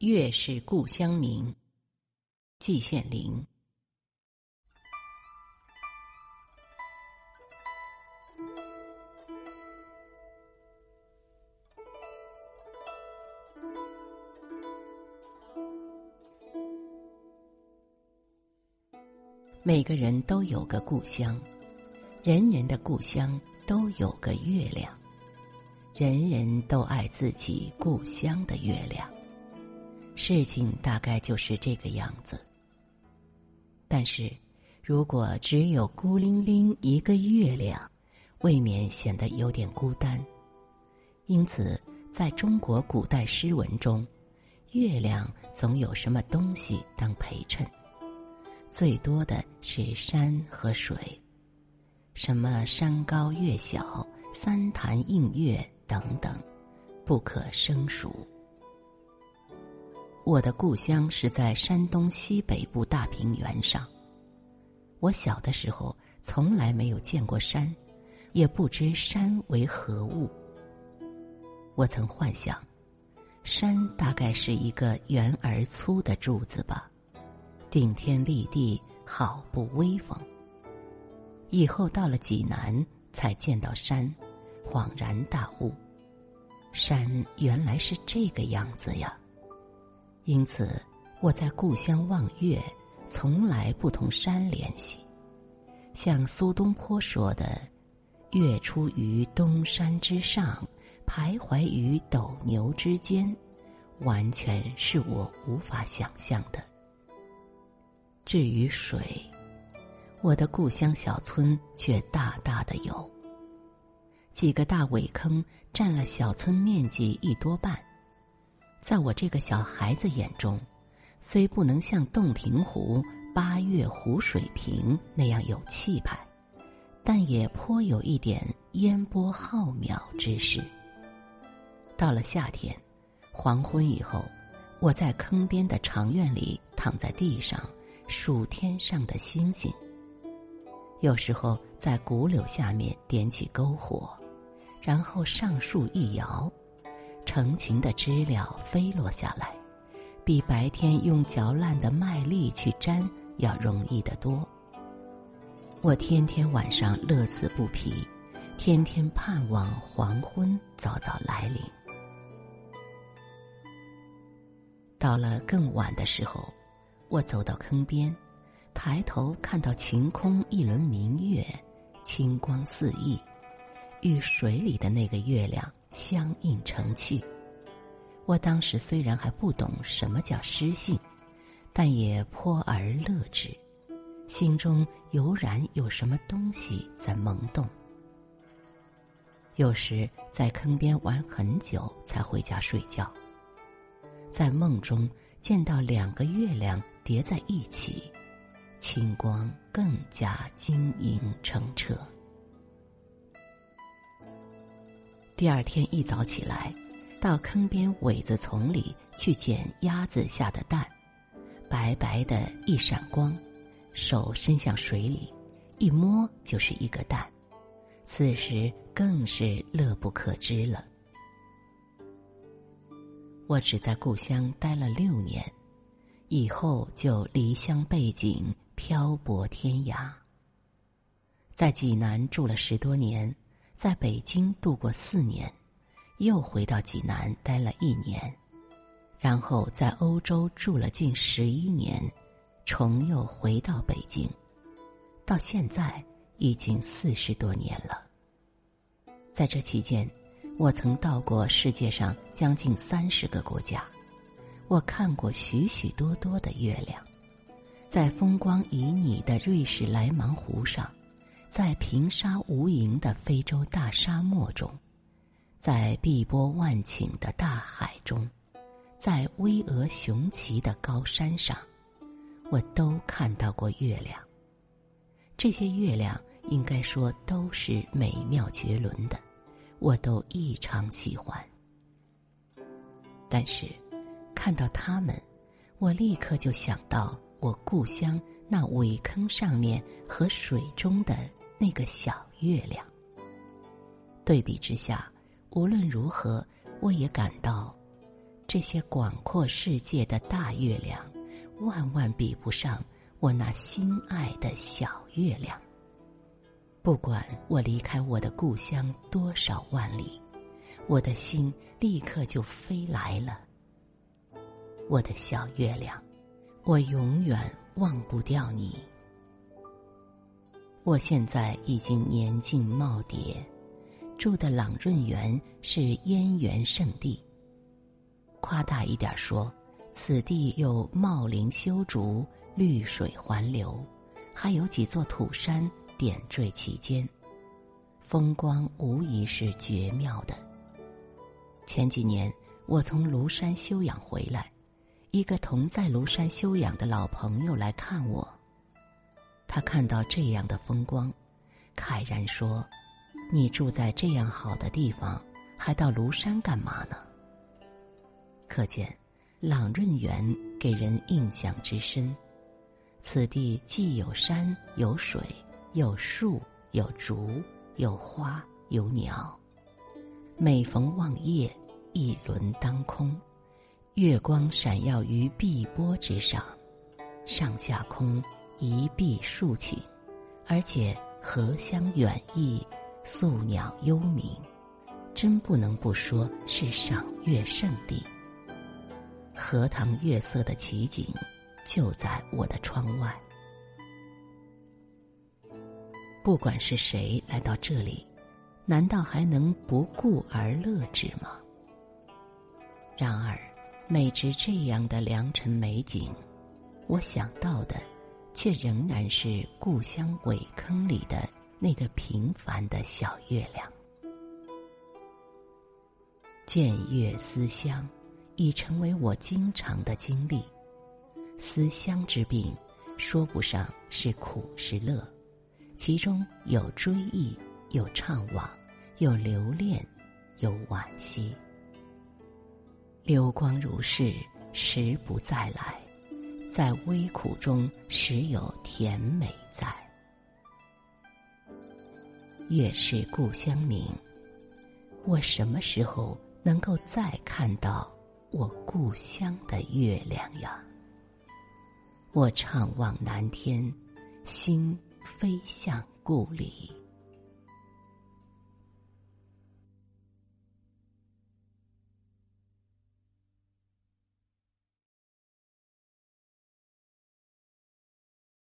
月是故乡明，季羡林。每个人都有个故乡，人人的故乡都有个月亮。人人都爱自己故乡的月亮，事情大概就是这个样子。但是，如果只有孤零零一个月亮，未免显得有点孤单。因此，在中国古代诗文中，月亮总有什么东西当陪衬，最多的是山和水，什么山高月小，三潭映月。等等，不可胜数。我的故乡是在山东西北部大平原上。我小的时候从来没有见过山，也不知山为何物。我曾幻想，山大概是一个圆而粗的柱子吧，顶天立地，好不威风。以后到了济南，才见到山。恍然大悟，山原来是这个样子呀！因此，我在故乡望月，从来不同山联系。像苏东坡说的：“月出于东山之上，徘徊于斗牛之间”，完全是我无法想象的。至于水，我的故乡小村却大大的有。几个大苇坑占了小村面积一多半，在我这个小孩子眼中，虽不能像洞庭湖、八月湖水平那样有气派，但也颇有一点烟波浩渺之势。到了夏天，黄昏以后，我在坑边的长院里躺在地上数天上的星星。有时候在古柳下面点起篝火。然后上树一摇，成群的知了飞落下来，比白天用嚼烂的麦粒去粘要容易得多。我天天晚上乐此不疲，天天盼望黄昏早早来临。到了更晚的时候，我走到坑边，抬头看到晴空一轮明月，清光四溢。与水里的那个月亮相映成趣。我当时虽然还不懂什么叫诗性，但也颇而乐之，心中油然有什么东西在萌动。有时在坑边玩很久才回家睡觉，在梦中见到两个月亮叠在一起，清光更加晶莹澄澈。第二天一早起来，到坑边苇子丛里去捡鸭子下的蛋，白白的一闪光，手伸向水里，一摸就是一个蛋，此时更是乐不可支了。我只在故乡待了六年，以后就离乡背井，漂泊天涯，在济南住了十多年。在北京度过四年，又回到济南待了一年，然后在欧洲住了近十一年，重又回到北京，到现在已经四十多年了。在这期间，我曾到过世界上将近三十个国家，我看过许许多多的月亮，在风光旖旎的瑞士莱芒湖上。在平沙无垠的非洲大沙漠中，在碧波万顷的大海中，在巍峨雄奇的高山上，我都看到过月亮。这些月亮应该说都是美妙绝伦的，我都异常喜欢。但是，看到它们，我立刻就想到我故乡那苇坑上面和水中的。那个小月亮。对比之下，无论如何，我也感到，这些广阔世界的大月亮，万万比不上我那心爱的小月亮。不管我离开我的故乡多少万里，我的心立刻就飞来了。我的小月亮，我永远忘不掉你。我现在已经年近耄耋，住的朗润园是燕园圣地。夸大一点说，此地有茂林修竹、绿水环流，还有几座土山点缀其间，风光无疑是绝妙的。前几年我从庐山休养回来。一个同在庐山休养的老朋友来看我，他看到这样的风光，慨然说：“你住在这样好的地方，还到庐山干嘛呢？”可见，朗润园给人印象之深。此地既有山有水，有树有竹，有花有鸟。每逢望夜，一轮当空。月光闪耀于碧波之上，上下空一碧数顷，而且荷香远溢，宿鸟幽鸣，真不能不说是赏月圣地。荷塘月色的奇景就在我的窗外。不管是谁来到这里，难道还能不顾而乐之吗？然而。美值这样的良辰美景，我想到的，却仍然是故乡苇坑里的那个平凡的小月亮。见月思乡，已成为我经常的经历。思乡之病，说不上是苦是乐，其中有追忆，有怅惘，有留恋，有惋惜。流光如逝，时不再来，在微苦中时有甜美在。月是故乡明，我什么时候能够再看到我故乡的月亮呀？我怅望南天，心飞向故里。